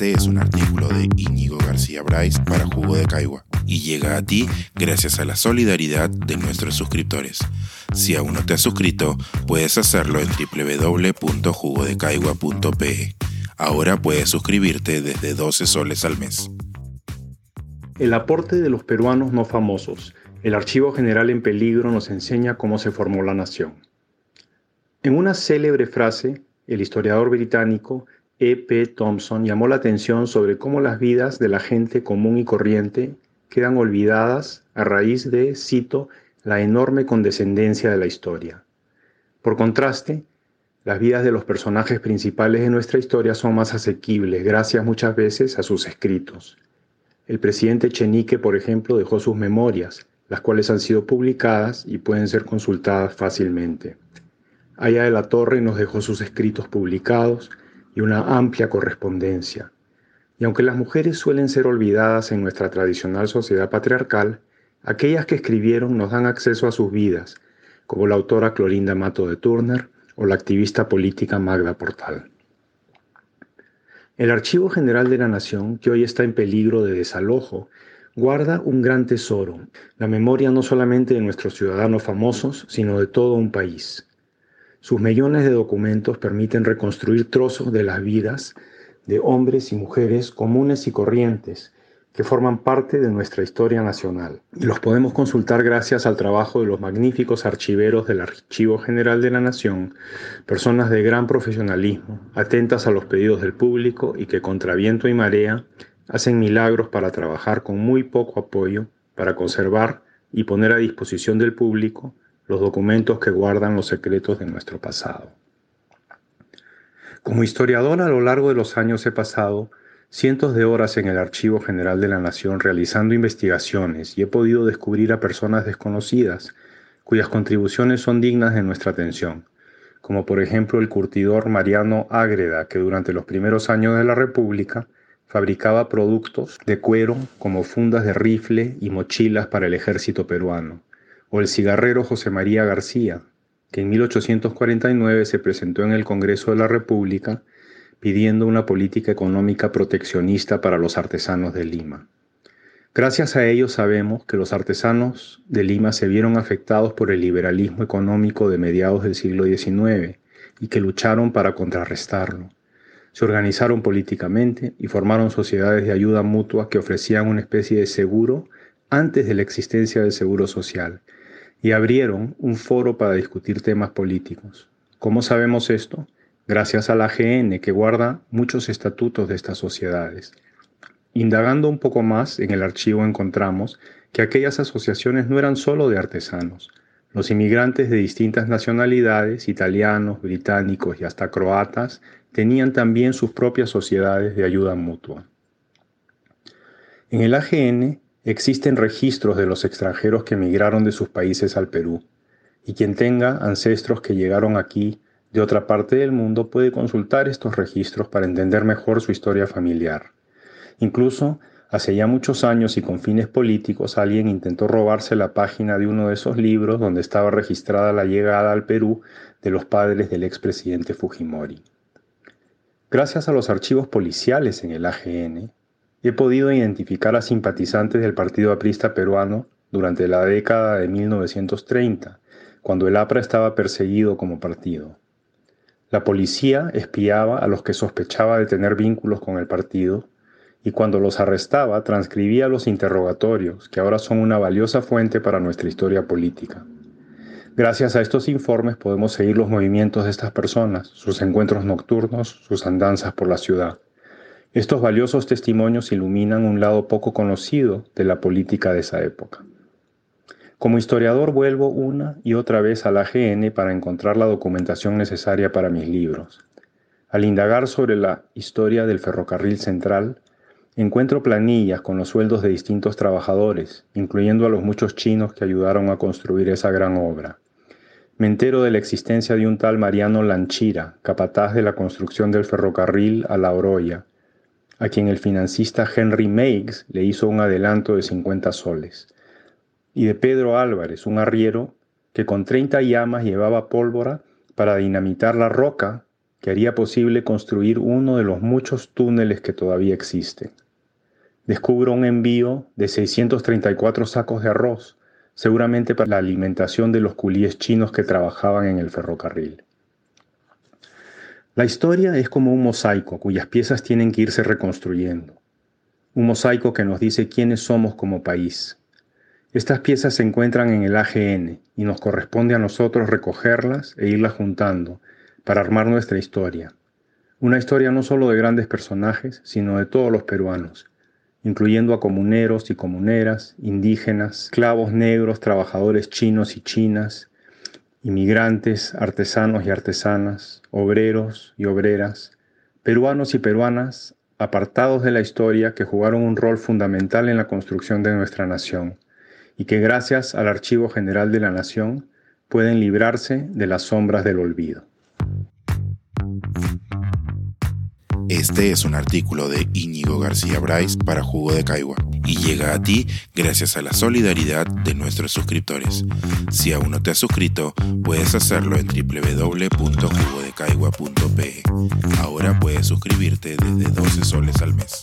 Este es un artículo de Íñigo García Bryce para Jugo de Caigua y llega a ti gracias a la solidaridad de nuestros suscriptores. Si aún no te has suscrito, puedes hacerlo en www.jugodecaigua.pe. Ahora puedes suscribirte desde 12 soles al mes. El aporte de los peruanos no famosos. El Archivo General en Peligro nos enseña cómo se formó la nación. En una célebre frase, el historiador británico E. P. Thompson llamó la atención sobre cómo las vidas de la gente común y corriente quedan olvidadas a raíz de, cito, la enorme condescendencia de la historia. Por contraste, las vidas de los personajes principales de nuestra historia son más asequibles gracias muchas veces a sus escritos. El presidente Chenique, por ejemplo, dejó sus memorias, las cuales han sido publicadas y pueden ser consultadas fácilmente. Aya de la Torre nos dejó sus escritos publicados, y una amplia correspondencia. Y aunque las mujeres suelen ser olvidadas en nuestra tradicional sociedad patriarcal, aquellas que escribieron nos dan acceso a sus vidas, como la autora Clorinda Mato de Turner o la activista política Magda Portal. El Archivo General de la Nación, que hoy está en peligro de desalojo, guarda un gran tesoro, la memoria no solamente de nuestros ciudadanos famosos, sino de todo un país. Sus millones de documentos permiten reconstruir trozos de las vidas de hombres y mujeres comunes y corrientes que forman parte de nuestra historia nacional. Los podemos consultar gracias al trabajo de los magníficos archiveros del Archivo General de la Nación, personas de gran profesionalismo, atentas a los pedidos del público y que contra viento y marea hacen milagros para trabajar con muy poco apoyo para conservar y poner a disposición del público los documentos que guardan los secretos de nuestro pasado. Como historiador a lo largo de los años he pasado cientos de horas en el Archivo General de la Nación realizando investigaciones y he podido descubrir a personas desconocidas cuyas contribuciones son dignas de nuestra atención, como por ejemplo el curtidor Mariano Ágreda, que durante los primeros años de la República fabricaba productos de cuero como fundas de rifle y mochilas para el ejército peruano o el cigarrero José María García, que en 1849 se presentó en el Congreso de la República pidiendo una política económica proteccionista para los artesanos de Lima. Gracias a ello sabemos que los artesanos de Lima se vieron afectados por el liberalismo económico de mediados del siglo XIX y que lucharon para contrarrestarlo. Se organizaron políticamente y formaron sociedades de ayuda mutua que ofrecían una especie de seguro antes de la existencia del seguro social y abrieron un foro para discutir temas políticos. ¿Cómo sabemos esto? Gracias a la AGN, que guarda muchos estatutos de estas sociedades. Indagando un poco más en el archivo encontramos que aquellas asociaciones no eran solo de artesanos. Los inmigrantes de distintas nacionalidades, italianos, británicos y hasta croatas, tenían también sus propias sociedades de ayuda mutua. En el AGN Existen registros de los extranjeros que emigraron de sus países al Perú, y quien tenga ancestros que llegaron aquí de otra parte del mundo puede consultar estos registros para entender mejor su historia familiar. Incluso, hace ya muchos años y con fines políticos, alguien intentó robarse la página de uno de esos libros donde estaba registrada la llegada al Perú de los padres del expresidente Fujimori. Gracias a los archivos policiales en el AGN, He podido identificar a simpatizantes del Partido Aprista peruano durante la década de 1930, cuando el APRA estaba perseguido como partido. La policía espiaba a los que sospechaba de tener vínculos con el partido y cuando los arrestaba transcribía los interrogatorios, que ahora son una valiosa fuente para nuestra historia política. Gracias a estos informes podemos seguir los movimientos de estas personas, sus encuentros nocturnos, sus andanzas por la ciudad. Estos valiosos testimonios iluminan un lado poco conocido de la política de esa época. Como historiador vuelvo una y otra vez a la GN para encontrar la documentación necesaria para mis libros. Al indagar sobre la historia del ferrocarril central, encuentro planillas con los sueldos de distintos trabajadores, incluyendo a los muchos chinos que ayudaron a construir esa gran obra. Me entero de la existencia de un tal Mariano Lanchira, capataz de la construcción del ferrocarril a La Oroya, a quien el financista Henry Meigs le hizo un adelanto de 50 soles, y de Pedro Álvarez, un arriero que con 30 llamas llevaba pólvora para dinamitar la roca que haría posible construir uno de los muchos túneles que todavía existen. Descubro un envío de 634 sacos de arroz, seguramente para la alimentación de los culíes chinos que trabajaban en el ferrocarril. La historia es como un mosaico cuyas piezas tienen que irse reconstruyendo. Un mosaico que nos dice quiénes somos como país. Estas piezas se encuentran en el AGN y nos corresponde a nosotros recogerlas e irlas juntando para armar nuestra historia. Una historia no solo de grandes personajes, sino de todos los peruanos, incluyendo a comuneros y comuneras, indígenas, esclavos negros, trabajadores chinos y chinas, inmigrantes, artesanos y artesanas, obreros y obreras, peruanos y peruanas apartados de la historia que jugaron un rol fundamental en la construcción de nuestra nación y que gracias al Archivo General de la Nación pueden librarse de las sombras del olvido. Este es un artículo de Íñigo García Bryce para Jugo de Caigua y llega a ti gracias a la solidaridad de nuestros suscriptores. Si aún no te has suscrito, puedes hacerlo en www.jugodecaigua.pe. Ahora puedes suscribirte desde 12 soles al mes.